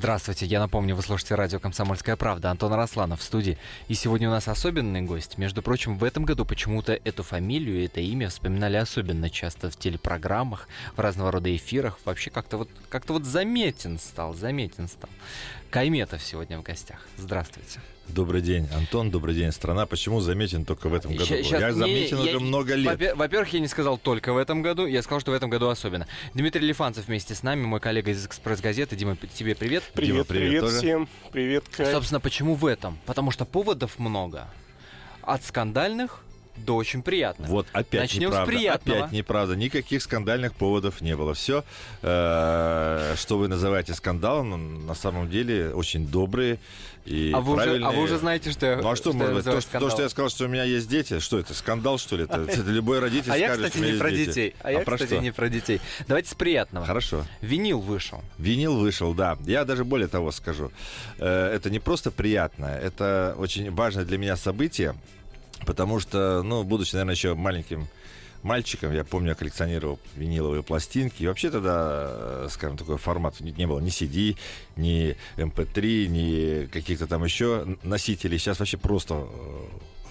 Здравствуйте, я напомню, вы слушаете радио «Комсомольская правда». Антон Росланов в студии. И сегодня у нас особенный гость. Между прочим, в этом году почему-то эту фамилию, это имя вспоминали особенно часто в телепрограммах, в разного рода эфирах. Вообще как-то вот, как-то вот заметен стал, заметен стал. Кайметов сегодня в гостях. Здравствуйте. Добрый день, Антон. Добрый день, страна. Почему заметен только в этом году? Щас, я заметен не, уже я, много лет. Во-первых, я не сказал только в этом году, я сказал, что в этом году особенно. Дмитрий Лифанцев вместе с нами, мой коллега из «Экспресс-газеты». Дима, тебе привет. Привет, Дима, привет, привет всем. Привет, Кай. Собственно, почему в этом? Потому что поводов много. От скандальных до очень приятных. Вот опять Начнем неправда. с приятного. Опять неправда. Никаких скандальных поводов не было. Все, э, что вы называете скандалом, на самом деле очень добрые и а, вы уже, а вы уже знаете, что я Ну а что, я может быть, то, что- то, что я сказал, что у меня есть дети, что это, скандал, что ли? Это, это любой родитель А я, скажет, кстати, что у меня не про дети. детей. А я, про кстати, что? не про детей. Давайте с приятного. Хорошо. Винил вышел. Винил вышел, да. Я даже более того скажу. Э, Это не просто приятно, это очень важное для меня событие, потому что, ну, будучи, наверное, еще маленьким мальчиком, я помню, я коллекционировал виниловые пластинки. И вообще тогда, э, скажем, такой формат не было ни CD, ни MP3, ни каких-то там еще носителей. Сейчас вообще просто э,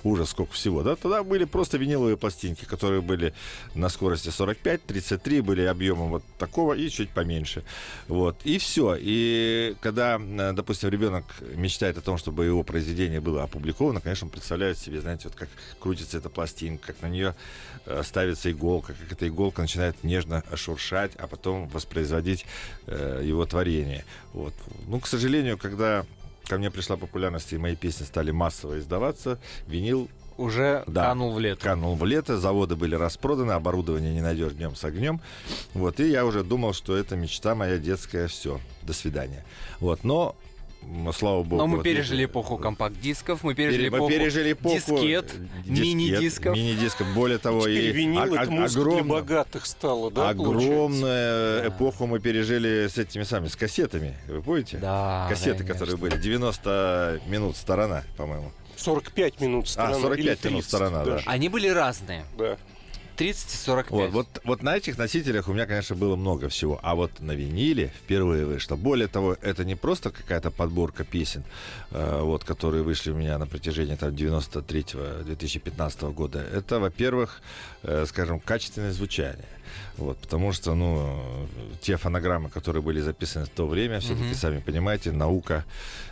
ужас, сколько всего. Да? Тогда были просто виниловые пластинки, которые были на скорости 45, 33, были объемом вот такого и чуть поменьше. Вот. И все. И когда, э, допустим, ребенок мечтает о том, чтобы его произведение было опубликовано, конечно, он представляет себе, знаете, вот как крутится эта пластинка, как на нее э, ставится иголка, как эта иголка начинает нежно шуршать, а потом воспроизводить э, его творение. Вот. Ну, к сожалению, когда ко мне пришла популярность, и мои песни стали массово издаваться, винил Уже Да. канул в лето. канул в лето, заводы были распроданы, оборудование не найдешь днем с огнем. Вот, и я уже думал, что это мечта моя детская, все, до свидания. Вот, но, слава богу... Но мы вот пережили видите, эпоху компакт-дисков, мы пере- пережили мы эпоху пережили эпоху дискет, дискет, мини-дисков. Мини-дисков, более того, Теперь и винил о- это о- музыка для огромно- богатых стала, да, получается? Огромную Да. эпоху мы пережили с этими самыми, с кассетами. Вы помните? Да, Кассеты, конечно. которые были. 90 минут сторона, по-моему. 45 минут сторона. А, 45 или минут 30 сторона, да. даже. Они были разные. Да. 30 и 45. Вот, вот, вот на этих носителях у меня, конечно, было много всего. А вот на виниле впервые вышло. Более того, это не просто какая-то подборка песен, э, вот, которые вышли у меня на протяжении там, 93-2015 года. Это, во-первых, э, скажем, качественное звучание. Вот, потому что, ну, те фонограммы, которые были записаны в то время, все-таки, Мгм. сами понимаете, наука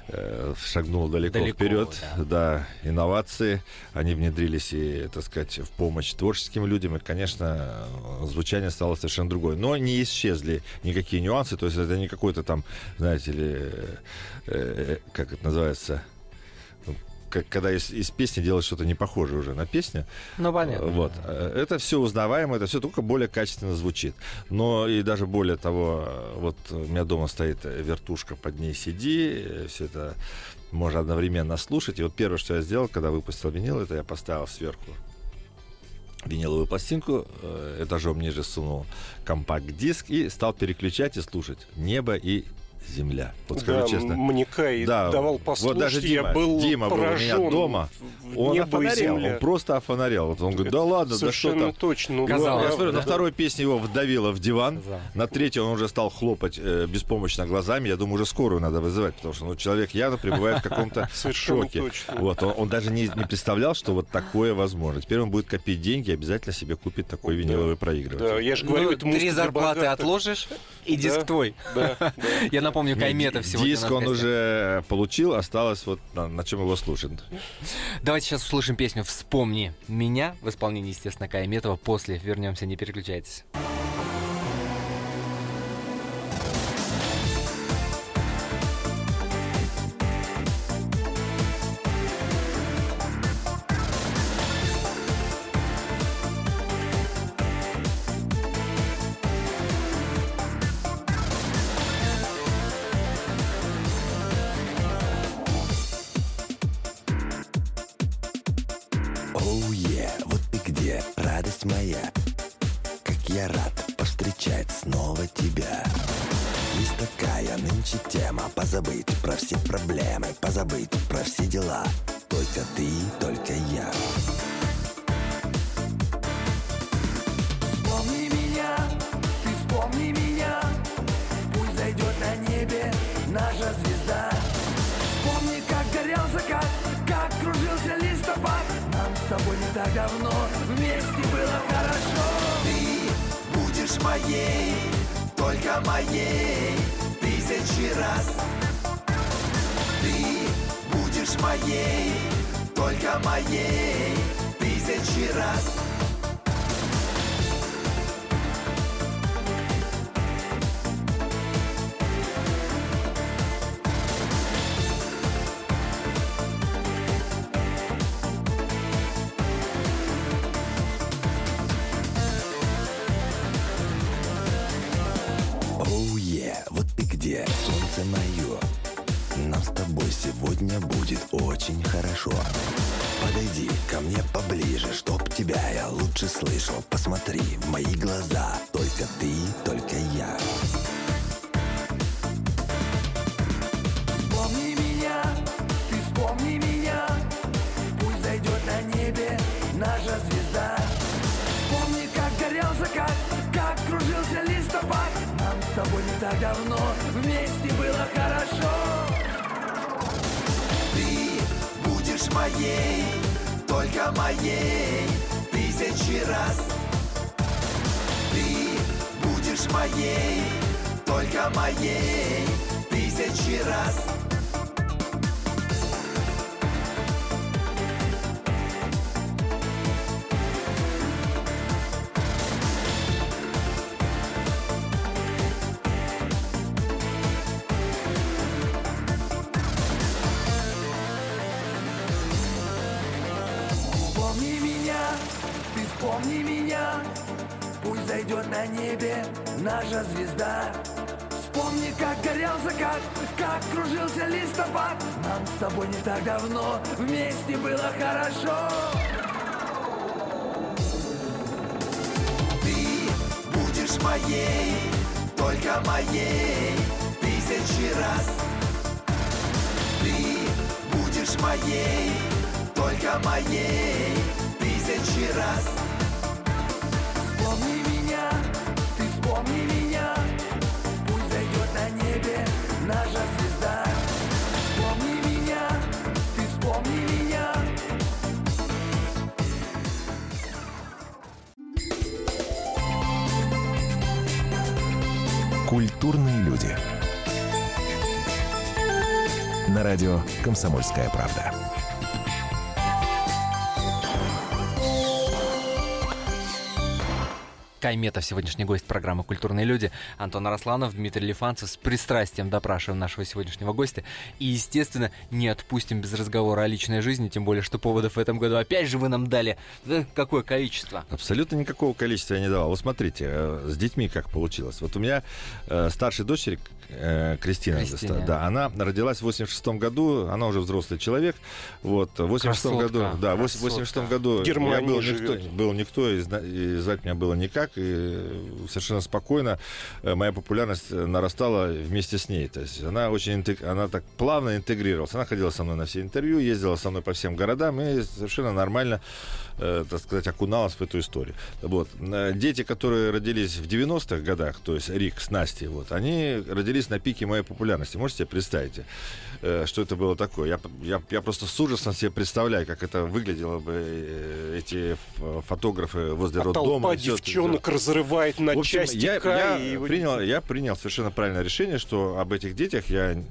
э, шагнула далеко, Далеко, вперед. да. Да, инновации, они внедрились и, так сказать, в помощь творческим людям, и, конечно, звучание стало совершенно другое. Но не исчезли никакие нюансы, то есть это не какой-то там, знаете ли, э, э, как это называется, ну, как, когда из, из песни делать что-то не похожее уже на песню. Ну, понятно. Вот. Э, Это все узнаваемо, это все только более качественно звучит. Но и даже более того, вот у меня дома стоит вертушка, под ней CD, все это можно одновременно слушать. И вот первое, что я сделал, когда выпустил винил, это я поставил сверху виниловую пластинку, э, этажом ниже сунул компакт-диск и стал переключать и слушать «Небо» и «Земля». Вот скажу Да, честно. Мне Кай Да, давал вот послушать, даже Дима, я был Дима был у меня поражен. дома, Он небо и земля. он просто офонарел. Вот он говорит, да ладно, да что Совершенно там. точно. Ну, Казалось, Я смотрю, на второй песне его вдавило в диван. Да. На третьей он уже стал хлопать э, беспомощно глазами. Я думаю, уже скорую надо вызывать, потому что ну, человек явно пребывает в каком-то Совершенно шоке. точно. Вот, он, он даже не, не представлял, что вот такое возможно. Теперь он будет копить деньги и обязательно себе купит такой Да. виниловый Да, проигрыватель. я же говорю, Ну, это три зарплаты богатых. отложишь, и диск Да. твой. Да, да. Я напомню, Кайметов сегодня. у Диск он уже получил, осталось вот на, на чем его слушать. Давайте сейчас услышим песню «Вспомни меня» в исполнении, естественно, Кайметова. После вернемся, не переключайтесь. Позабыть про все дела. Только ты, только я. Вспомни меня, ты вспомни меня. Пусть зайдет на небе наша звезда. Вспомни, как горел закат, как кружился листопад. Нам с тобой не так давно вместе было хорошо. Ты будешь моей, только моей. Тысячи раз будешь моей, только моей Тысячи раз ты вспомни меня Пусть зайдет на небе наша звезда. Вспомни, как горел закат, как кружился листопад. Нам с тобой не так давно вместе было хорошо. Ты будешь моей, только моей Тысячи раз. Ты будешь моей, только моей Тысячи раз звезда. Вспомни, как горел закат, как кружился листопад. Нам с тобой не так давно вместе было хорошо. Ты будешь моей, только моей Тысячи раз. Ты будешь моей, только моей Тысячи раз. Вспомни радио «Комсомольская правда». Кайметов, сегодняшний гость программы «Культурные люди». Антон Арасланов, Дмитрий Лифанцев. С пристрастием допрашиваем нашего сегодняшнего гостя. И, естественно, не отпустим без разговора о личной жизни, тем более, что поводов в этом году опять же вы нам дали э, какое количество. Абсолютно никакого количества я не давал. Вот смотрите, э, с детьми как получилось. Вот у меня э, старшей дочери э, Кристина, Кристина. да, она родилась в 86 году, она уже взрослый человек. Вот, в 86 Красотка, году, да, в красотка. 86 году я был никто, был никто и, звать меня было никак, и совершенно спокойно э, моя популярность э, нарастала вместе с ней. То есть она очень, она так плавно интегрировалась. Она ходила со мной на все интервью, ездила со мной по всем городам и совершенно нормально, э, так сказать, окуналась в эту историю. Вот. Дети, которые родились в 90-х годах, то есть Рик с Настей, вот, они родились на пике моей популярности. Можете себе представить, э, что это было такое? Я, я, я просто с ужасом себе представляю, как это выглядело бы, э, эти фотографы возле А роддома. толпа всё это- девчонок разрывает на в общем, части я, я и принял, я принял совершенно правильное решение, что об этих детях я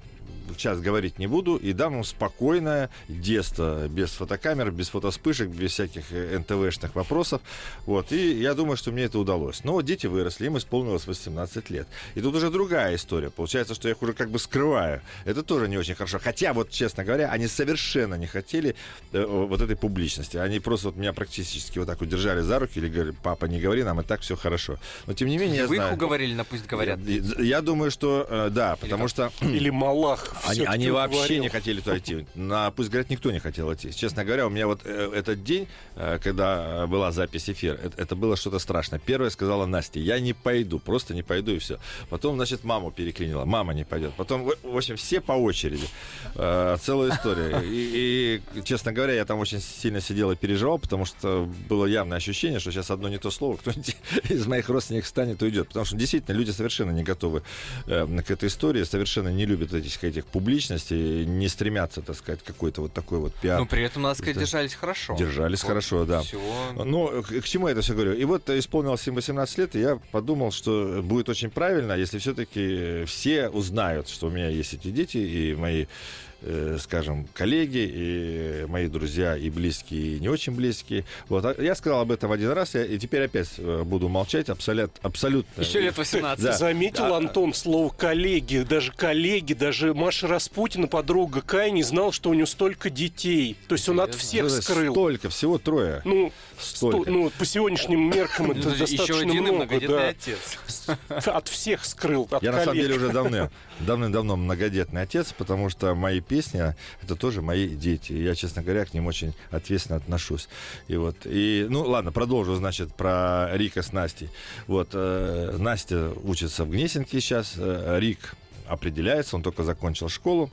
сейчас говорить не буду и дам им спокойное детство, без фотокамер, без фотоспышек, без всяких э, НТВшных вопросов. Вот. И я думаю, что мне это удалось. Но дети выросли, им исполнилось 18 лет. И тут уже другая история. Получается, что я их уже как бы скрываю. Это тоже не очень хорошо. Хотя, вот честно говоря, они совершенно не хотели э, вот этой публичности. Они просто вот меня практически вот так вот держали за руки или говорили, папа, не говори, нам и так все хорошо. Но тем не менее, я Вы их знаю... уговорили на пусть говорят. Я, я думаю, что э, да, потому как? что Или Малах Они, они вообще уговорил. не хотели туда идти. На, пусть говорят, никто не хотел идти. Честно говоря, у меня вот э, этот день, э, когда была запись эфира, это, это было что-то страшное. Первое сказала Настя, я не пойду, просто не пойду и все. Потом, значит, маму переклинила, мама не пойдет. Потом, в общем, все по очереди. Э, целая история. И, и, честно говоря, я там очень сильно сидел и переживал, потому что было явное ощущение, что сейчас одно не то слово, кто-нибудь из моих родственников встанет и уйдет. Потому что действительно люди совершенно не готовы к этой истории, совершенно не любят этих, этих публичностей, не стремятся, так сказать, какой-то вот такой вот пиар. Ну, при этом, надо сказать, Это- держались хорошо. Держались Вот хорошо, да. всего- Ну, к, к чему я это все говорю? И вот исполнилось им 18 лет, и я подумал, что будет очень правильно, если все-таки все узнают, что у меня есть эти дети, и мои, э, скажем, коллеги, и мои друзья, и близкие, и не очень близкие. Вот. А Я сказал об этом один раз, я- и теперь опять э, буду молчать абсолют, абсолютно. Еще лет 18. Да. Заметил, Да. Антон, слово коллеги, даже коллеги, даже Маша Распутина, подруга Кай, не знал, что у нее столько детей. То есть он от всех Что-то скрыл. Столько, всего трое. Ну, Столько. сто- ну, по сегодняшним меркам это Ну, достаточно Еще один много, да. отец. От всех скрыл, от Я на самом деле уже давно, давным-давно многодетный отец, потому что мои песни это тоже мои дети. Я, честно говоря, к ним очень ответственно отношусь. И вот, и, ну ладно, продолжу, значит, про Рика с Настей. Вот, э, Настя учится в Гнесинке сейчас, э, Рик определяется, он только закончил школу.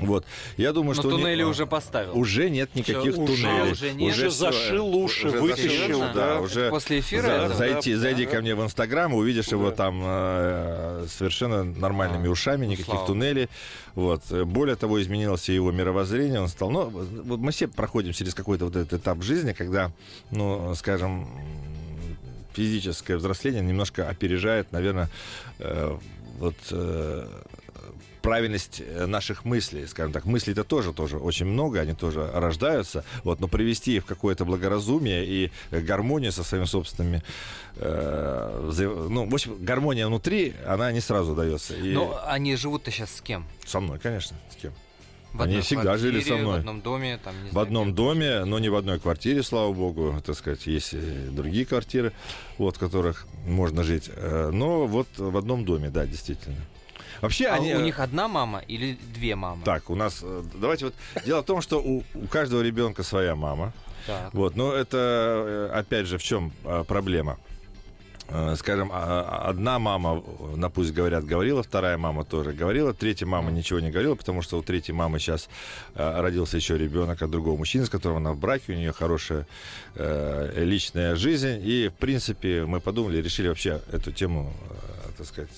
Вот, я думаю, Но что... туннели уже поставил. Уже нет никаких уже- туннелей. уже нет? Уже зашил уши, уже вытащил, зашил, да. уже После эфира за- это? зайти, Да, зайди да. ко мне в Инстаграм, увидишь его там э, совершенно нормальными А, ушами, ну, никаких слава туннелей. Вот. Более того, изменилось и его мировоззрение, он стал... Ну, вот мы все проходим через какой-то вот этот этап жизни, когда, ну, скажем, физическое взросление немножко опережает, наверное, э, вот э, правильность э, наших мыслей, скажем так. Мыслей-то тоже, тоже очень много, они тоже рождаются, вот, но привести их в какое-то благоразумие и э, гармонию со своими собственными, э, взаим- ну, в общем, гармония внутри, она не сразу дается. И Но они живут-то сейчас с кем? со мной, конечно, с кем? В Они всегда жили со мной. В одном доме, там, не В знаю, одном доме, но не в одной квартире, слава богу, так сказать, есть и другие квартиры, вот, в которых можно жить, Э, но вот в одном доме, да, действительно. Вообще А они... у э, них одна мама или две мамы? Так, у нас, э, давайте вот, дело в том, что у, у каждого ребенка своя мама, Так. вот, но это, э, опять же, в чем проблема? Скажем, а- а- одна мама, на пусть говорят, говорила, вторая мама тоже говорила, третья мама ничего не говорила, потому что у третьей мамы сейчас родился еще ребенок от другого мужчины, с которым она в браке, у нее хорошая личная жизнь, и, в принципе, мы подумали, решили вообще эту тему, так сказать,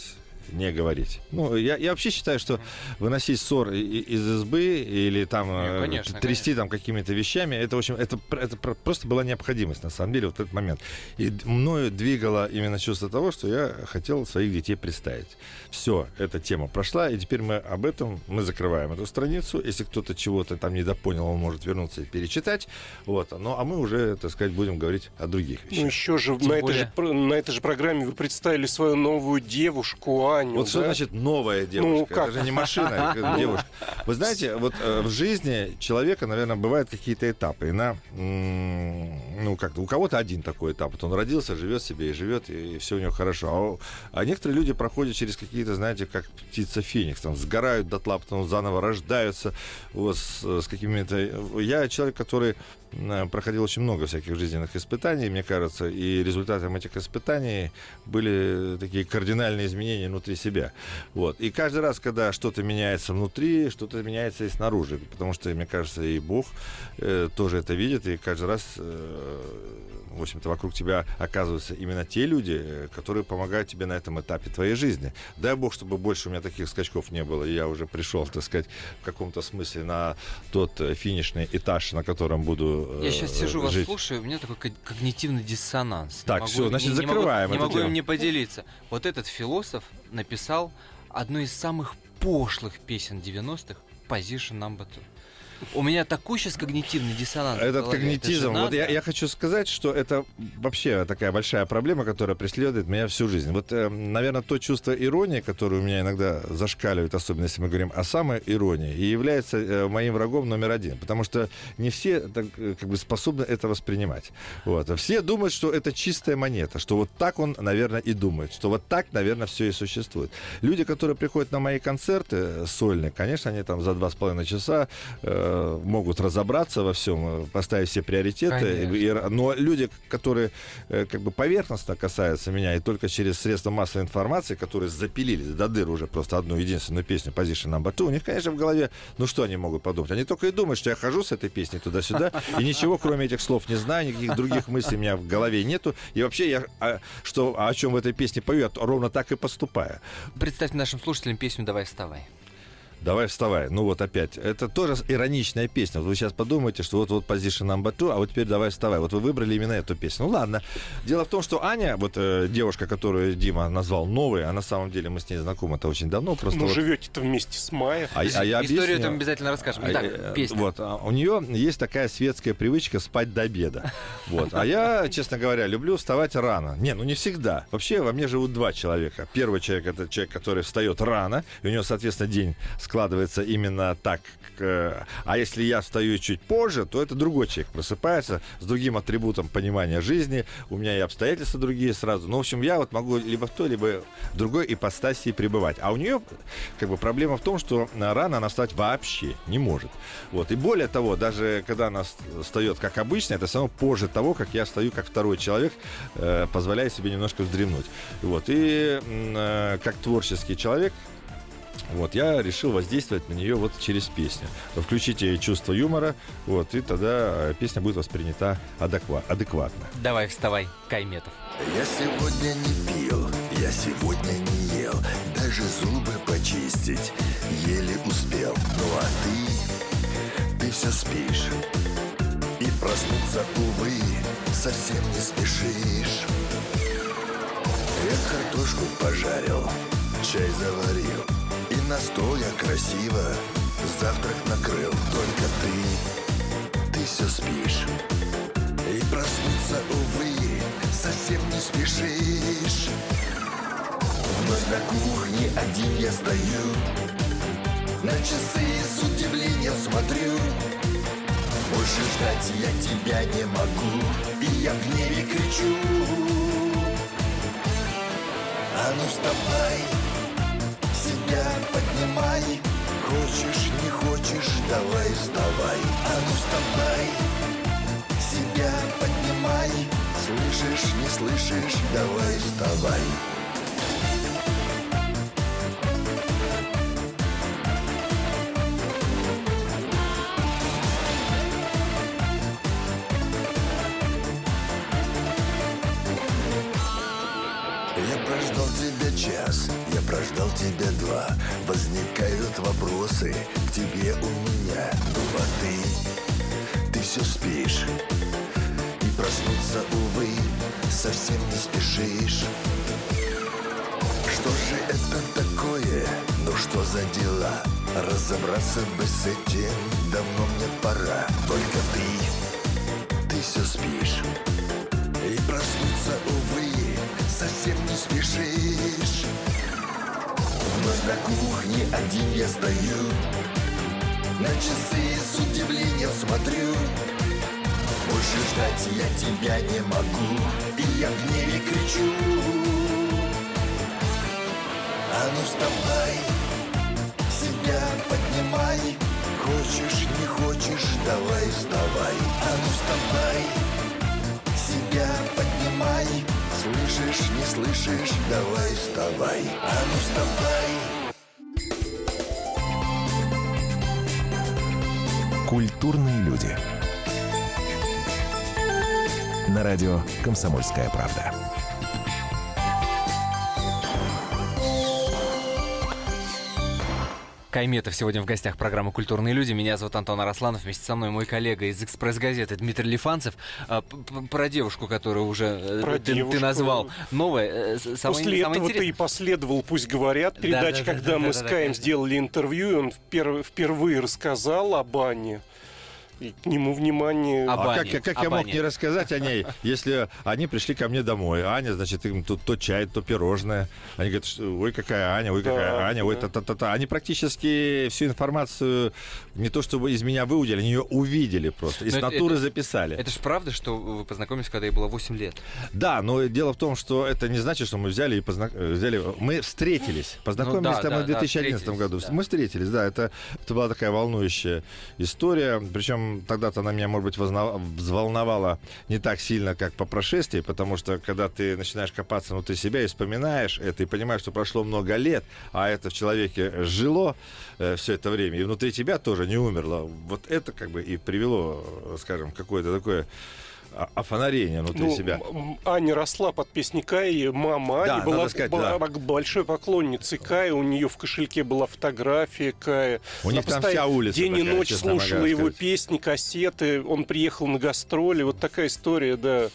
не говорить. Ну, я, я вообще считаю, что выносить ссор из избы или там Не, э, конечно, трясти там какими-то вещами, это, в общем, это, это пр- просто была необходимость, на самом деле, вот этот момент. И мною двигало именно чувство того, что я хотел своих детей представить. Все, эта тема прошла, и теперь мы об этом, мы закрываем эту страницу. Если кто-то чего-то там недопонял, он может вернуться и перечитать. Вот. Ну, а мы уже, так сказать, будем говорить о других вещах. Ну, еще же Тем на, этой же на этой же программе вы представили свою новую девушку Аню. Вот что да? значит новая девушка? как? Это же не машина, это девушка. Вы знаете, вот э, в жизни человека, наверное, бывают какие-то этапы. И на, м, ну, как-то у кого-то один такой этап. Вот он родился, живет себе и живет, и, все у него хорошо. А, а некоторые люди проходят через какие-то, знаете, как птица Феникс, там сгорают дотла, потом заново рождаются вот, с, с какими-то... Я человек, который проходил очень много всяких жизненных испытаний, мне кажется, и результатом этих испытаний были такие кардинальные изменения внутри себя. Вот. И каждый раз, когда что-то меняется внутри, что-то меняется и снаружи, потому что, мне кажется, и Бог э, тоже это видит, и каждый раз, э, в общем-то, вокруг тебя оказываются именно те люди, э, которые помогают тебе на этом этапе твоей жизни. Дай Бог, чтобы больше у меня таких скачков не было, и я уже пришел, так сказать, в каком-то смысле на тот э, финишный этаж, на котором буду Я э, сейчас сижу, вас жить. слушаю, у меня такой ко- когнитивный диссонанс. Не Так, могу- всё, значит, не- не могу- закрываем Не могу им не поделиться. Вот этот философ написал одну из самых пошлых песен 90-х «Position Number Two». У меня такой сейчас когнитивный диссонанс. Этот. Это когнитизм. же Вот я, я хочу сказать, что это вообще такая большая проблема, которая преследует меня всю жизнь. Вот, э, наверное, то чувство иронии, которое у меня иногда зашкаливает, особенно если мы говорим о самой иронии, и является э, моим врагом номер один. Потому что не все так, э, как бы способны это воспринимать. Вот. Все думают, что это чистая монета, что вот так он, наверное, и думает, что вот так, наверное, все и существует. Люди, которые приходят на мои концерты э, сольные, конечно, они там за два с половиной часа э, могут разобраться во всем, э, поставить все приоритеты. И- и- но люди, которые э, как бы поверхностно касаются меня и только через средства массовой информации, которые запилили до дыр уже просто одну единственную песню Position Number Two, у них, конечно, в голове, ну что они могут подумать? Они только и думают, что я хожу с этой песней туда-сюда, и ничего, кроме этих слов, не знаю, никаких других мыслей у меня в голове нету. И вообще я, а, что, о чем в этой песне пою, я ровно так и поступаю. Представьте нашим слушателям песню «Давай вставай». Давай вставай. Ну вот опять. Это тоже ироничная песня. Вот вы сейчас подумаете, что вот вот position number two, а вот теперь давай вставай. Вот вы выбрали именно эту песню. Ну ладно. Дело в том, что Аня, вот э, девушка, которую Дима назвал новой, а на самом деле мы с ней знакомы это очень давно. Просто Ну, вот- живете-то вместе с Майей. а, а я Историю объясню. там обязательно расскажем. А, Итак, э, песня. Вот, а у нее есть такая светская привычка спать до обеда. Вот. А я, честно говоря, люблю вставать рано. Не, ну не всегда. Вообще во мне живут два человека. Первый человек это человек, который встает рано, и у него, соответственно, день складывается именно так. э, А если я встаю чуть позже, то это другой человек просыпается с другим атрибутом понимания жизни. У меня и обстоятельства другие сразу. Ну, в общем, я вот могу либо в той, либо в другой ипостаси пребывать. А у нее как бы проблема в том, что рано она встать вообще не может. Вот. И более того, даже когда она встает как обычно, это все равно позже того, как я встаю как второй человек, э, позволяя себе немножко вздремнуть. Вот. И э, как творческий человек, вот, я решил воздействовать на нее вот через песню. Включите чувство юмора, вот, и тогда э, песня будет воспринята адеква- адекватно. Давай вставай, Кайметов. Я сегодня не пил, я сегодня не ел Даже зубы почистить еле успел Ну а ты, ты все спишь И проснуться, увы, совсем не спешишь Я картошку пожарил, чай заварил И на стол я красиво. Завтрак накрыл Только ты, ты все спишь. И проснуться, увы, совсем не спешишь. Вновь на кухне один я стою. На часы с удивлением смотрю. Больше ждать я тебя не могу. И я в гневе кричу. А ну вставай, себя поднимай. Хочешь, не хочешь, давай вставай. А ну вставай, себя поднимай. Слышишь, не слышишь, давай вставай Я прождал тебя час, я прождал тебя два. Возникают вопросы к тебе у меня. Ну а ты, ты все спишь. И проснуться, увы, совсем не спешишь. Что же это такое? Ну что за дела? Разобраться бы с этим давно мне пора. Только ты, ты все спишь. И проснуться, увы, совсем не спешишь. Вновь на кухне один я стою. На часы с удивлением смотрю. Больше ждать я тебя не могу. И я в гневе кричу. А ну вставай, себя поднимай. Хочешь, не хочешь, давай вставай. А ну вставай, себя поднимай Слышишь, не слышишь, давай вставай А ну вставай Культурные люди. На радио «Комсомольская правда». Кайметов сегодня в гостях программы «Культурные люди». Меня зовут Антон Арасланов. Вместе со мной мой коллега из «Экспресс-газеты» Дмитрий Лифанцев. А, Про девушку, которую уже э, Про ты, ты девушку. назвал. Новая. э, самое- После самое этого-то и интерес- последовал, пусть говорят, передача, да, да, когда да, мы да, с да, Каем конечно. сделали интервью, и он впер- впервые рассказал об Ане. И к нему внимание... А Ане, как, как я мог Ане. не рассказать о ней, если они пришли ко мне домой? Аня, значит, им тут то чай, то пирожное. Они говорят, что, ой, какая Аня, ой, Да, какая Аня, ой, да. та-та-та-та. Они практически всю информацию не то чтобы из меня выудили, они ее увидели просто, из Но натуры это- записали. Это же правда, что вы познакомились, когда ей было 8 лет? Да, но дело в том, что это не значит, что мы взяли и позна- э, взяли. Мы встретились, познакомились Ну да, там да, в 2011 да, году. да. Мы встретились, да, это, это была такая волнующая история. Причем тогда-то она меня, может быть, взволновала не так сильно, как по прошествии, потому что когда ты начинаешь копаться внутри себя и вспоминаешь это, и понимаешь, что прошло много лет, а это в человеке жило все это время, и внутри тебя тоже не умерло. Вот это как бы и привело, э, скажем, какое-то такое офонарение внутри Ну, себя. Аня росла под песней Каи, мама Ани Да, была, сказать, была да. большой поклонницей Каи, у нее в кошельке была фотография Кая. У них там вся улица День и такая, ночь честно могу слушала его сказать. песни, кассеты, он приехал на гастроли, вот такая история, да.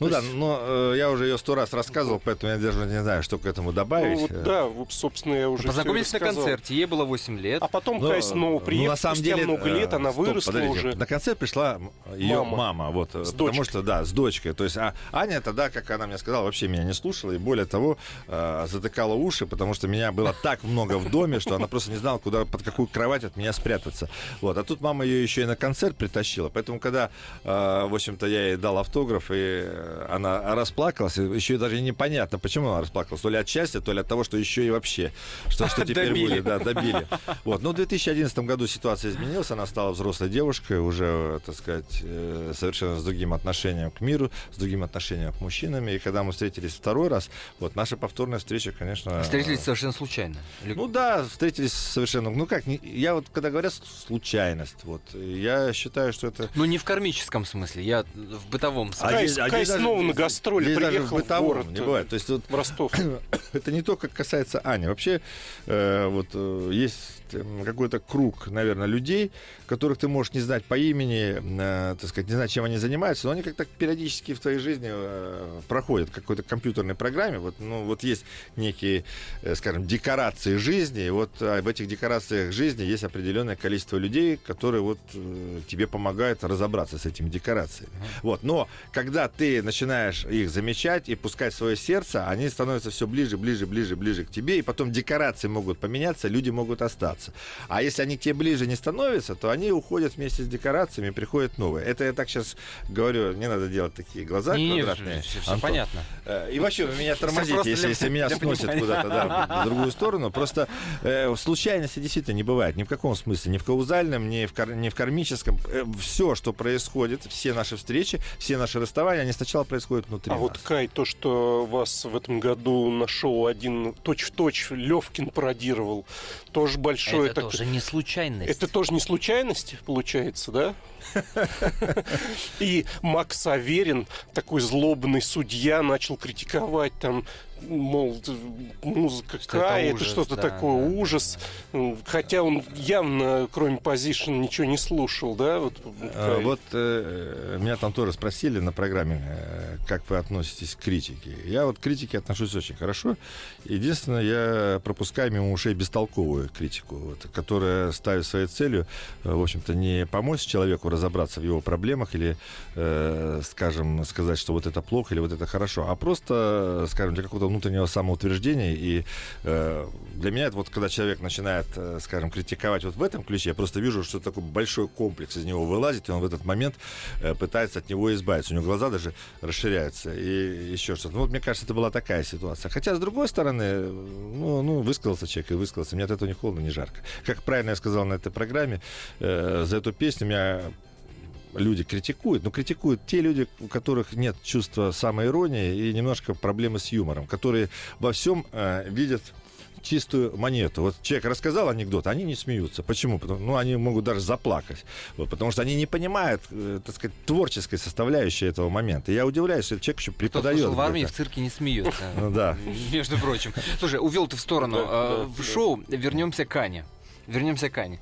Ну То да, есть- но э, я уже ее сто раз рассказывал, поэтому я даже не знаю, что к этому добавить. Ну, вот, Э, да, собственно, я уже Познакомились на концерте, ей было 8 лет. А потом ну, Кай снова ну, приехал, на самом деле, много лет э, она стоп, выросла подождите. уже. На концерт пришла ее Мама. мама, вот, С потому дочкой. что, да, с дочкой. То есть, а Аня тогда, как она мне сказала, вообще меня не слушала, и более того, э, затыкала уши, потому что меня было так много в доме, что она просто не знала, куда, под какую кровать от меня спрятаться. Вот, а тут мама ее еще и на концерт притащила, поэтому, когда, э, в общем-то, я ей дал автограф, и э, она расплакалась, еще и даже непонятно, почему она расплакалась, то ли от счастья, то ли от того, что еще и вообще, что, что теперь Добили. будет, да, добили. Вот, но в 2011 году ситуация изменилась, она стала взрослой девушкой, уже, так сказать, э, совершенно с другим отношением к миру, с другим отношением к мужчинам, и когда мы встретились второй раз, вот, наша повторная встреча, конечно... Встретились совершенно случайно. Или- Ну да, встретились совершенно. Ну как, не- я вот когда говорят случайность, вот я считаю, что это. Ну, не в кармическом смысле, я в бытовом смысле. Кай- здесь- Кай даже- снова на гастроли здесь даже приехал в бытовом город, не бывает. То есть вот В Ростов. это не только касается Ани. Вообще, э, вот э, есть э, какой-то круг, наверное, людей, которых ты можешь не знать по имени, э, так сказать, не знать, чем они занимаются, но они как-то периодически в твоей жизни э, проходят в какой-то компьютерной программе. Вот, ну, вот есть некие, э, скажем, декорации жизни, и вот э, в этих декорациях жизни есть определенное количество людей, которые вот э, тебе помогают разобраться с этими декорациями. Вот, но когда ты начинаешь их замечать и пускать свое сердце, они становятся все ближе, ближе, ближе, ближе к тебе, и потом декорации могут поменяться, люди могут остаться. А если они к тебе ближе не становятся, то они уходят вместе с декорациями, приходят новые. Это я так сейчас говорю, не надо делать такие глаза Не-не, квадратные. все, Антон. понятно. Э, И вообще вы меня тормозите, если, для- если меня понимания. куда-то да, в другую сторону. Просто э, случайности действительно не бывает. Ни в каком смысле. Ни в каузальном, ни в, кар- ни в кармическом. все, что происходит, все наши встречи, все наши расставания, они сначала происходят внутри А нас. вот, Кай, то, что вас в этом году на шоу один точь-в-точь Левкин пародировал, тоже большое... это так- тоже не случайность. Это тоже не случайность, получается, да? И Макс Аверин, такой злобный судья, начал критиковать там мол, музыка Что это это что-то да, такое, да, да, ужас. Хотя он явно, кроме позишн, ничего не слушал, да? Вот, А? Вот э, меня там тоже спросили на программе, э, как вы относитесь к критике. Я вот к критике отношусь очень хорошо. Единственное, я пропускаю мимо ушей бестолковую критику, вот, которая ставит своей целью, э, в общем-то, не помочь человеку разобраться в его проблемах или, э, скажем, сказать, что вот это плохо или вот это хорошо, а просто, скажем, для какого-то внутреннего самоутверждения. И э, для меня это вот, когда человек начинает, э, скажем, критиковать вот в этом ключе, я просто вижу, что такой большой комплекс из него вылазит, и он в этот момент э, пытается от него избавиться. У него глаза даже расширяются и еще что-то. Ну, вот мне кажется, это была такая ситуация. Хотя, с другой стороны, ну, ну высказался человек и высказался. Мне от этого ни холодно, ни жарко. Как правильно я сказал на этой программе, э, за эту песню меня люди критикуют, но критикуют те люди, у которых нет чувства самоиронии и немножко проблемы с юмором, которые во всем э, видят чистую монету. Вот человек рассказал анекдот, они не смеются. Почему? Потому, ну, они могут даже заплакать. Вот, потому что они не понимают, э, так сказать, творческой составляющей этого момента. И я удивляюсь, что этот человек еще Кто преподает. слушал в армии в цирке не смеются. Ну да. Между прочим. Слушай, увел ты в сторону. Э, в шоу вернемся к Ане. Вернемся к Ане.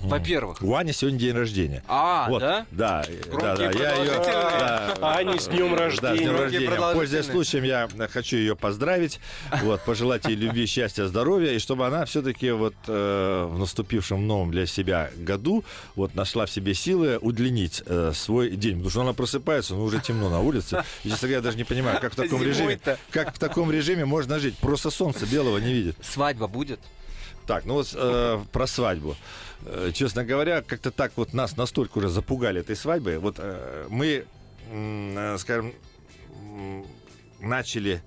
Во-первых, У Ани сегодня день рождения. а, Вот, да? Да, да, да. Я ее, да, Ани, с днем Да, с днем рождения. рождения. Пользуясь случаем, я хочу ее поздравить, вот, пожелать ей любви, счастья, здоровья, и чтобы она все-таки вот э, в наступившем новом для себя году вот нашла в себе силы удлинить э, свой день. Потому что она просыпается, ну, уже темно на улице. И, честно говоря, я даже не понимаю, как в таком режиме, как в таком режиме можно жить. Просто солнце белого не видит. Свадьба будет? Так, ну вот э, про свадьбу. Э, честно говоря, как-то так вот нас настолько уже запугали этой свадьбой. Вот э, мы, э, скажем, начали,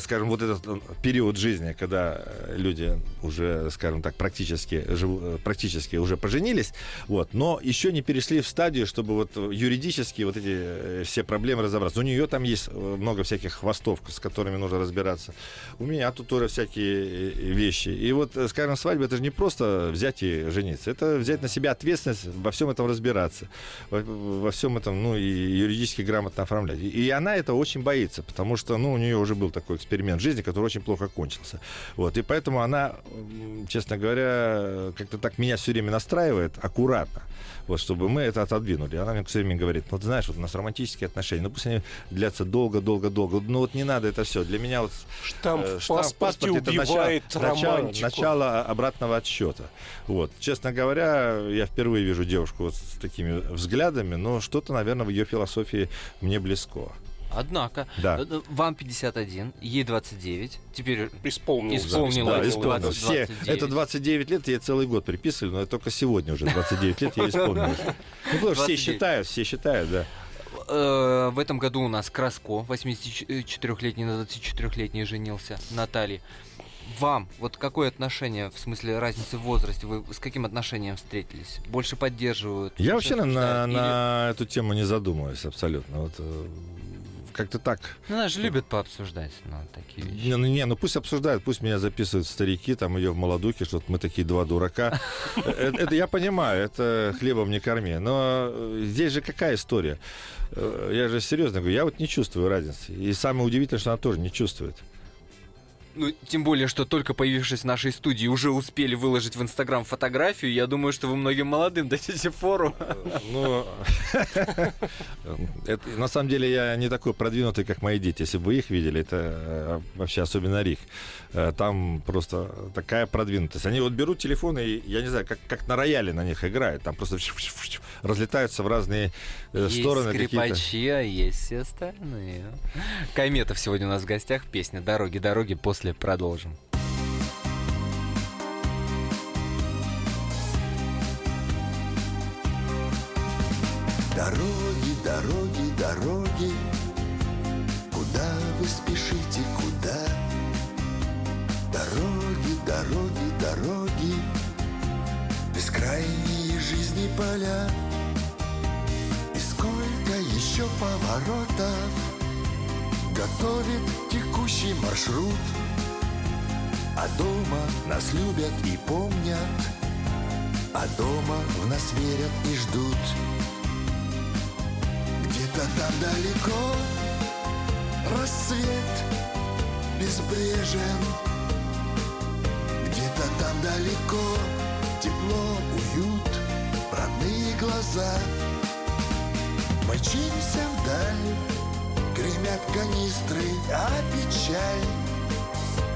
скажем, вот этот э, период жизни, когда э, люди уже, скажем так, практически, э, практически уже поженились, вот, но еще не перешли в стадию, чтобы вот э, юридически вот эти э, все проблемы разобраться. У нее там есть э, много всяких хвостов, с которыми нужно разбираться. У меня тут тоже всякие э, вещи. И вот, э, скажем, свадьба это же не просто взять и жениться, это взять на себя ответственность, во всем этом разбираться, во, во всем этом, ну, и юридически грамотно оформлять. И она это очень боится, потому что, ну, у нее уже был такой эксперимент в жизни, который очень плохо кончился. Вот, и поэтому она, честно говоря, как-то так меня все время настраивает аккуратно вот, чтобы мы это отодвинули. Она мне все время говорит, ну, ты знаешь, вот у нас романтические отношения, ну, пусть они длятся долго-долго-долго, ну, вот не надо это все. Для меня вот Штамп э, в штамп паспорте это начало, начало, начало обратного отсчета. Вот. Честно говоря, я впервые вижу девушку вот с такими взглядами, но что-то, наверное, в ее философии мне близко. Однако, Да. э, э, вам 51, ей 29, теперь Исполнилось. Исполнилось. Да, Исполнилось. исполнил. 20, Все, 29. это 29 лет, ей целый год приписывали, но только сегодня уже 29 лет ей исполнилось. Ну, потому что все 29. считают, все считают, да. Э, в этом году у нас Краско, 84-летний на 24-летний женился, Наталья. Вам, вот какое отношение, в смысле разницы в возрасте, вы с каким отношением встретились? Больше поддерживают? Я вообще на? Или- на эту тему не задумываюсь абсолютно. Вот, как-то так. Ну, она же любит пообсуждать ну, такие вещи. Не, ну, не, ну пусть обсуждают, пусть меня записывают старики, там ее в молодухе, что мы такие два дурака. Э, Это я понимаю, это хлебом не корми. Но э, здесь же какая история? Э, Я же серьезно говорю, я вот не чувствую разницы. И самое удивительное, что она тоже не чувствует. Ну, тем более, что только появившись в нашей студии, уже успели выложить в Инстаграм фотографию. Я думаю, что вы многим молодым дадите фору. Ну, на самом деле я не такой продвинутый, как мои дети. Если бы вы их видели, это э, вообще особенно Рик. Э, Там просто такая продвинутость. Они вот берут телефоны и, я не знаю, как, как на рояле на них играют. Там просто разлетаются в разные э, Есть стороны какие-то. скрипачи, а есть все остальные. Кометов сегодня у нас в гостях. Песня «Дороги, дороги». После продолжим. Дороги, дороги, дороги, Куда вы спешите, куда? Дороги, дороги, дороги, Бескрайние жизни поля. И сколько еще поворотов Готовит текущий маршрут, А дома нас любят и помнят, А дома в нас верят и ждут. Где-то там далеко рассвет безбрежен. Где-то там далеко тепло, уют, родные глаза. Мчимся вдаль, гремят канистры, а печаль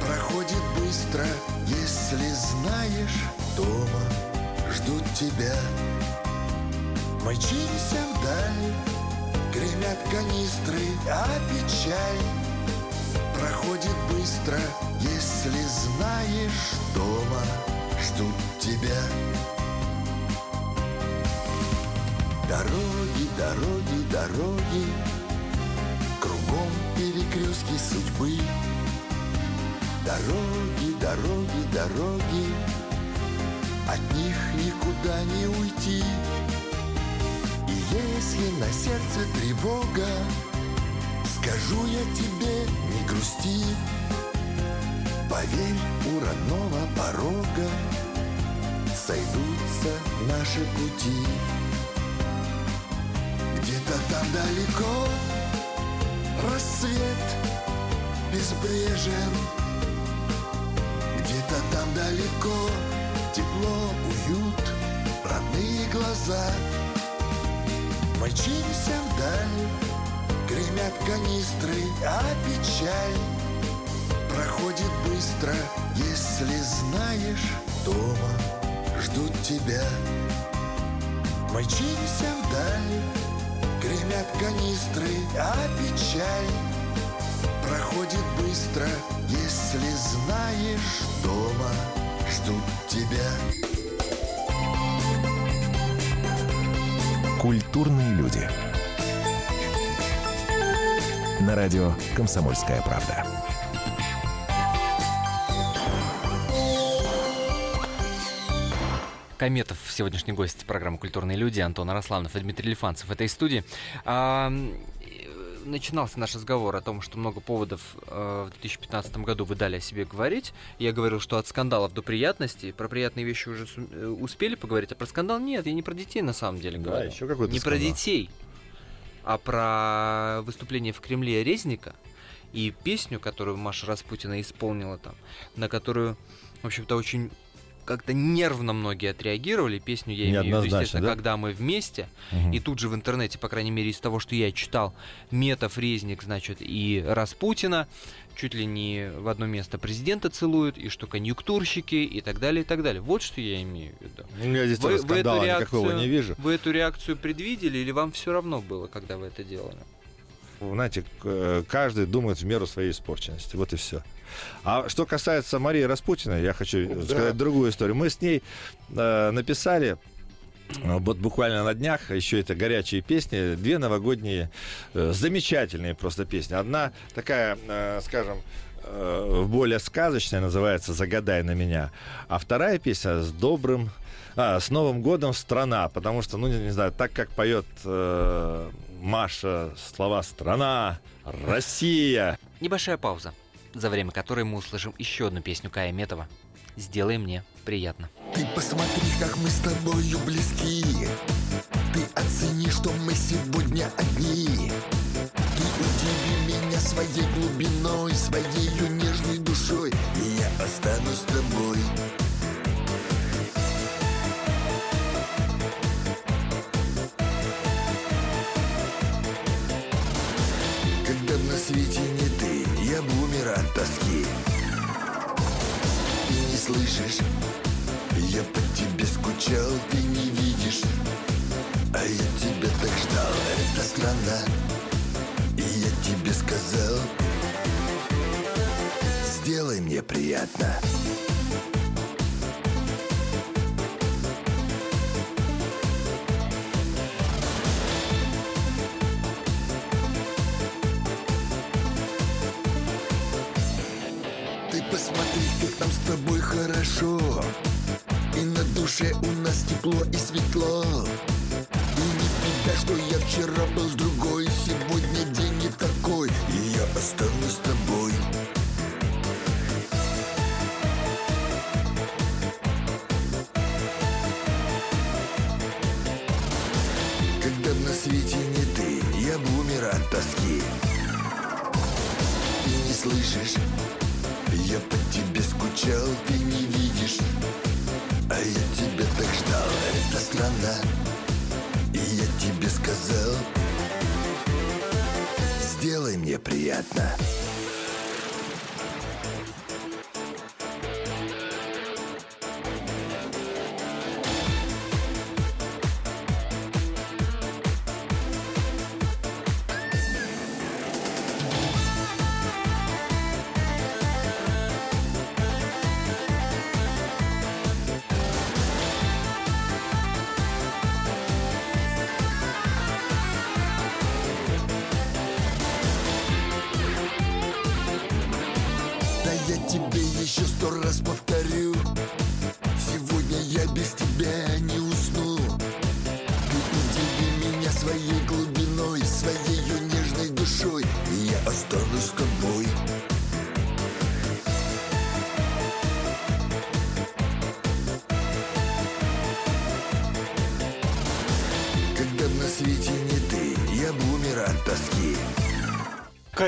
Проходит быстро, если знаешь, дома ждут тебя мчимся вдаль, гремят канистры, а печаль проходит быстро, если знаешь, дома ждут тебя. Дороги, дороги, дороги, кругом перекрестки судьбы. Дороги, дороги, дороги, от них никуда не уйти. И если на сердце тревога, скажу я тебе, не грусти. Поверь, у родного порога сойдутся наши пути. Где-то там далеко рассвет безбрежен, далеко тепло, уют, родные глаза. Мчимся вдаль, гремят канистры, а печаль проходит быстро, если знаешь, дома ждут тебя. Мчимся вдаль, гремят канистры, а печаль проходит быстро, если знаешь, дома ждут тебя. Культурные люди. На радио «Комсомольская правда». Кометов, сегодняшний гость программы «Культурные люди», Антон Арасланов и Дмитрий Лифанцев в этой студии. Начинался наш разговор о том, что много поводов э, в 2015 году вы дали о себе говорить. Я говорил, что от скандалов до приятностей. Про приятные вещи уже э, успели поговорить, а про скандал нет. Я не про детей на самом деле Да, говорю. еще какой-то Не про скандал. детей, а про выступление в Кремле Резника и песню, которую Маша Распутина исполнила там, на которую, в общем-то, очень как-то нервно многие отреагировали. Песню я имею в виду, естественно, да? когда мы вместе. Мгм. И тут же в интернете, по крайней мере, из того, что я читал, Метов, Резник, значит, и Распутина чуть ли не в одно место президента целуют, и что конъюнктурщики, и так далее, и так далее. Вот что я имею в виду. Ну, Я здесь Вы- вы эту реакцию- не вижу. Вы эту реакцию предвидели или вам все равно было, когда вы это делали? Знаете, э, каждый думает в меру своей испорченности. Вот и все. А что касается Марии Распутиной, я хочу Да. сказать другую историю. Мы с ней э, написали э, вот буквально на днях еще это горячие песни, две новогодние, э, замечательные просто песни. Одна такая, э, скажем, э, более сказочная, называется «Загадай на меня», а вторая песня с добрым, а, с Новым годом страна, потому что, ну не, не знаю, так как поет э, Маша слова страна, Россия. Небольшая пауза, за время которой мы услышим еще одну песню Кая Метова. Сделай мне приятно. Ты посмотри, как мы с тобою близки Ты оцени, что мы сегодня одни Ты удиви меня своей глубиной Своей нежной душой И я останусь приятно. Ты посмотри, как нам с тобой хорошо. И на душе у нас тепло и светло. И не беда, что я вчера был с мне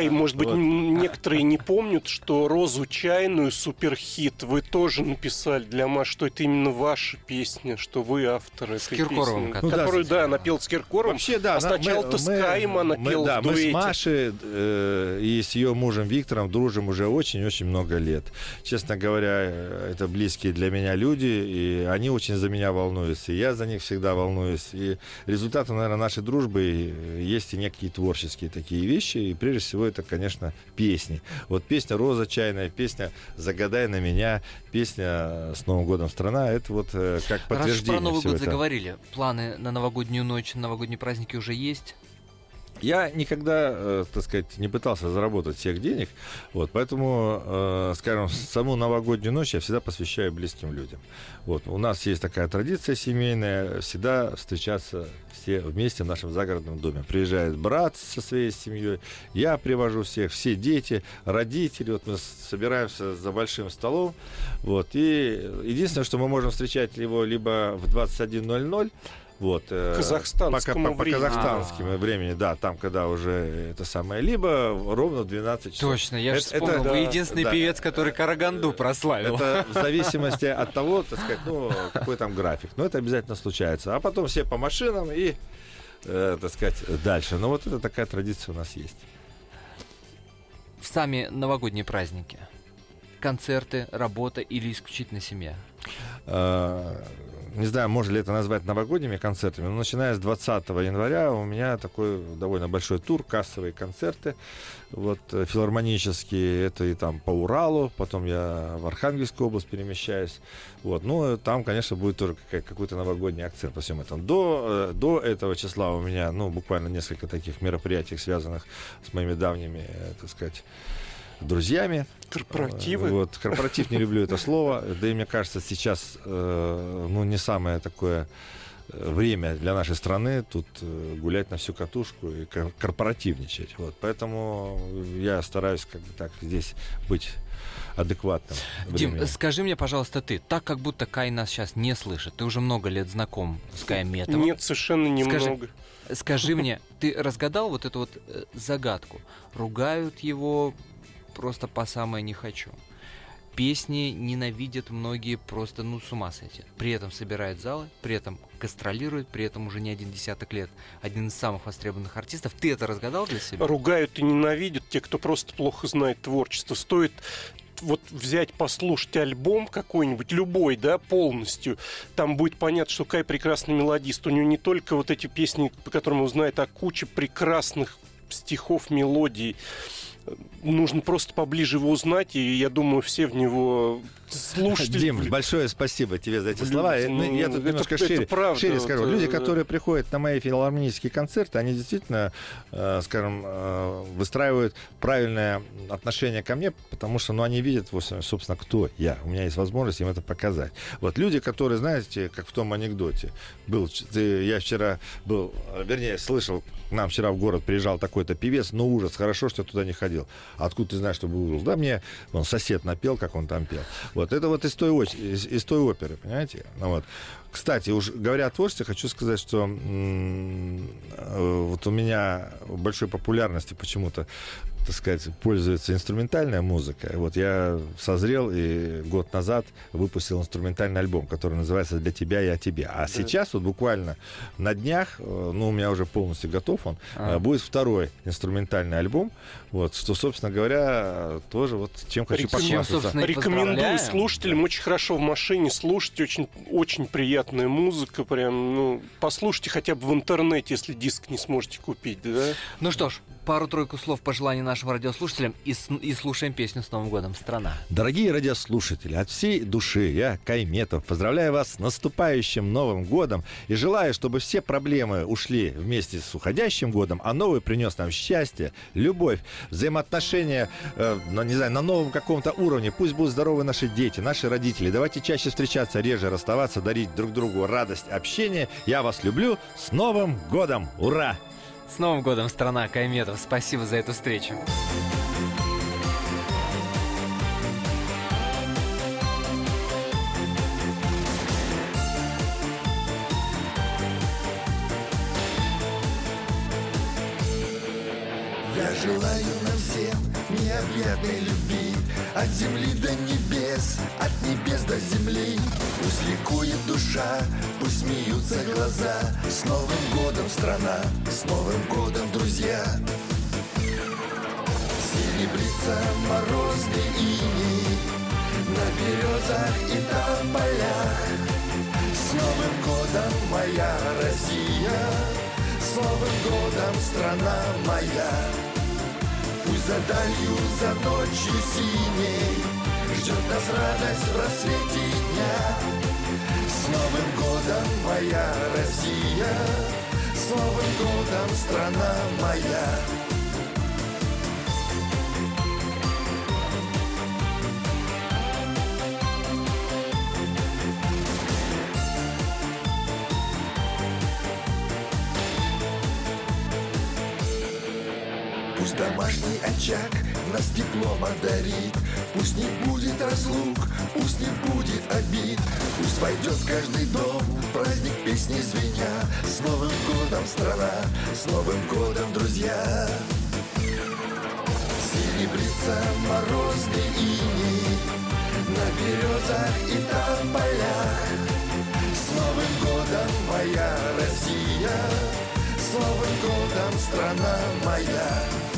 может быть, Вот. Некоторые не помнят, что «Розу чайную» суперхит вы тоже написали для Маш, что это именно ваша песня, что вы автор этой Киркоровым, песни. как- Ну да, которую, да, напел с Киркоровым. Вообще, да. а сначала-то с Каем она мы, пела да, в мы с дуэте. Машей э, и с ее мужем Виктором дружим уже очень-очень много лет. Честно говоря, э, это близкие для меня люди, и они очень за меня волнуются, и я за них всегда волнуюсь. И результатом, наверное, нашей дружбы э, есть и некие творческие такие вещи, и прежде всего это, конечно, песни. Вот песня «Роза чайная», песня «Загадай на меня», песня «С Новым годом, страна» — это вот э, как Раз подтверждение про Новый год заговорили, планы на новогоднюю ночь, на новогодние праздники уже есть? Я никогда, э, так сказать, не пытался заработать всех денег, вот, поэтому, э, скажем, саму новогоднюю ночь я всегда посвящаю близким людям. Вот, у нас есть такая традиция семейная, всегда встречаться все вместе в нашем загородном доме. Приезжает брат со своей семьей, я привожу всех, все дети, родители, вот мы собираемся за большим столом, вот, и единственное, что мы можем встречать его либо в 21.00, вот, э, Казахстанскому по, по- по времени. казахстанскому времени, да, там, когда уже это самое, либо ровно в 12 часов. Точно, я же Это- вспомнил, это- вы да, единственный да. певец, который Караганду прославил. Это в зависимости от того, так сказать, ну, какой там график. Но это обязательно случается. А потом все по машинам и, э, так сказать, дальше. Но вот это такая традиция у нас есть. В сами новогодние праздники. Концерты, работа или исключительно семья? Э, не знаю, можно ли это назвать новогодними концертами, но начиная с 20 января у меня такой довольно большой тур, кассовые концерты, вот, э, филармонические, это и там по Уралу, потом я в Архангельскую область перемещаюсь, вот, ну, там, конечно, будет тоже какой-то новогодний акцент по всем этом. До, э, до этого числа у меня, ну, буквально несколько таких мероприятий, связанных с моими давними, э, так сказать, друзьями. Корпоративы. Э, Вот, корпоратив не люблю это слово. Да и мне кажется, сейчас э, ну, не самое такое э, время для нашей страны тут гулять на всю катушку и кор- корпоративничать. Вот. Поэтому я стараюсь как бы так здесь быть адекватным. Дим, времени. скажи мне, пожалуйста, ты, так как будто Кай нас сейчас не слышит, ты уже много лет знаком с Каем Метовым. Нет, совершенно немного. Скажи мне, ты разгадал вот эту вот загадку? Ругают его просто по самое не хочу. Песни ненавидят многие просто, ну, с ума сойти. При этом собирают залы, при этом гастролирует, при этом уже не один десяток лет. Один из самых востребованных артистов. Ты это разгадал для себя? Ругают и ненавидят те, кто просто плохо знает творчество. Стоит вот взять, послушать альбом какой-нибудь, любой, да, полностью, там будет понятно, что Кай прекрасный мелодист. У него не только вот эти песни, по которым он знает, а куча прекрасных стихов, мелодий. Нужно просто поближе его узнать, и я думаю, все в него слушатели... Дим, большое спасибо тебе за эти слова. ну, Ну, я тут это- немножко это шире, правда, шире вот, скажу. э, Люди, да. которые приходят на мои филармонические концерты, они действительно, э, скажем, э, выстраивают правильное отношение ко мне, потому что, ну, они видят, вот, собственно, кто я. У меня есть возможность им это показать. Вот люди, которые, знаете, как в том анекдоте, был, ты- я вчера был, э, вернее, слышал, к нам вчера в город приезжал такой-то певец, ну, ужас, хорошо, что я туда не ходил. А откуда ты знаешь, что был ужас? Да, мне он сосед напел, как он там пел. Вот, это вот из той, из, из той оперы, понимаете? Ну, вот. Кстати, уж говоря о творчестве, хочу сказать, что э, вот у меня большой популярности почему-то, так сказать, пользуется инструментальная музыка. Вот я созрел и год назад выпустил инструментальный альбом, который называется «Для тебя и о тебе». А сейчас вот буквально на днях, э, ну, у меня уже полностью готов он, А. э, будет второй инструментальный альбом, вот, что, собственно говоря, тоже вот чем хочу Рекомендую, похвастаться. Рекомендую слушателям очень хорошо в машине слушать. Очень, очень приятная музыка. Прям, ну, послушайте хотя бы в интернете, если диск не сможете купить, да? Ну что ж, пару-тройку слов пожеланий нашим радиослушателям и, с- и слушаем песню «С Новым годом, страна». Дорогие радиослушатели, от всей души я, Кайметов, поздравляю вас с наступающим Новым годом и желаю, чтобы все проблемы ушли вместе с уходящим годом, а новый принес нам счастье, любовь, взаимоотношения, э, на, не знаю, на новом каком-то уровне. Пусть будут здоровы наши дети, наши родители. Давайте чаще встречаться, реже расставаться, дарить друг другу радость общения. Я вас люблю. С Новым годом! Ура! С Новым годом, страна Кайметов. Спасибо за эту встречу. Я желаю нам необъятной любви От земли до небес, от небес до земли. Пусть ликует душа, пусть смеются глаза. С Новым годом, страна, с Новым годом, друзья. Серебрится морозный иней На березах и тополях С Новым годом, моя Россия. С Новым годом, страна моя Пусть за далью, за ночью синей Ждет нас радость в рассвете дня. С Новым годом, моя Россия! С Новым годом, страна моя Домашний очаг нас теплом одарит Пусть не будет разлук, пусть не будет обид. Пусть войдет в каждый дом праздник песни звеня. С Новым годом, страна, с Новым годом, друзья! Серебрится морозный иней. На березах и тополях С Новым годом, моя Россия! С Новым годом, страна моя